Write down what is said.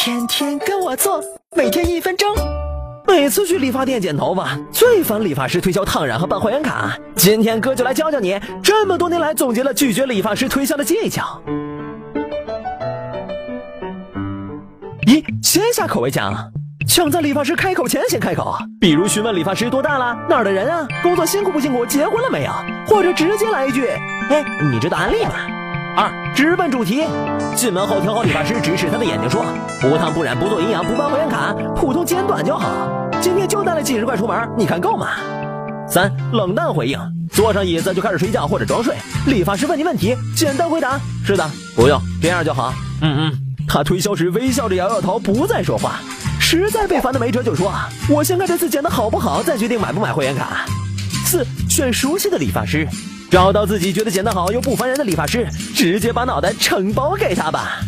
天天跟我做，每天一分钟。每次去理发店剪头发，最烦理发师推销烫染和办会员卡。今天哥就来教教你，这么多年来总结了拒绝理发师推销的技巧。一，先下口为强，抢在理发师开口前先开口，比如询问理发师多大了，哪儿的人啊，工作辛苦不辛苦，结婚了没有，或者直接来一句，哎，你知道安利吗？二，直奔主题，进门后调好理发师，直视他的眼睛说，不烫不染不做营养不办会员卡，普通剪短就好。今天就带了几十块出门，你看够吗？三，冷淡回应，坐上椅子就开始睡觉或者装睡。理发师问你问题，简单回答，是的，不用，这样就好。嗯嗯。他推销时微笑着摇摇头，不再说话。实在被烦的没辙，就说：“我先看这次剪的好不好，再决定买不买会员卡。”四，选熟悉的理发师，找到自己觉得剪得好又不烦人的理发师，直接把脑袋承包给他吧。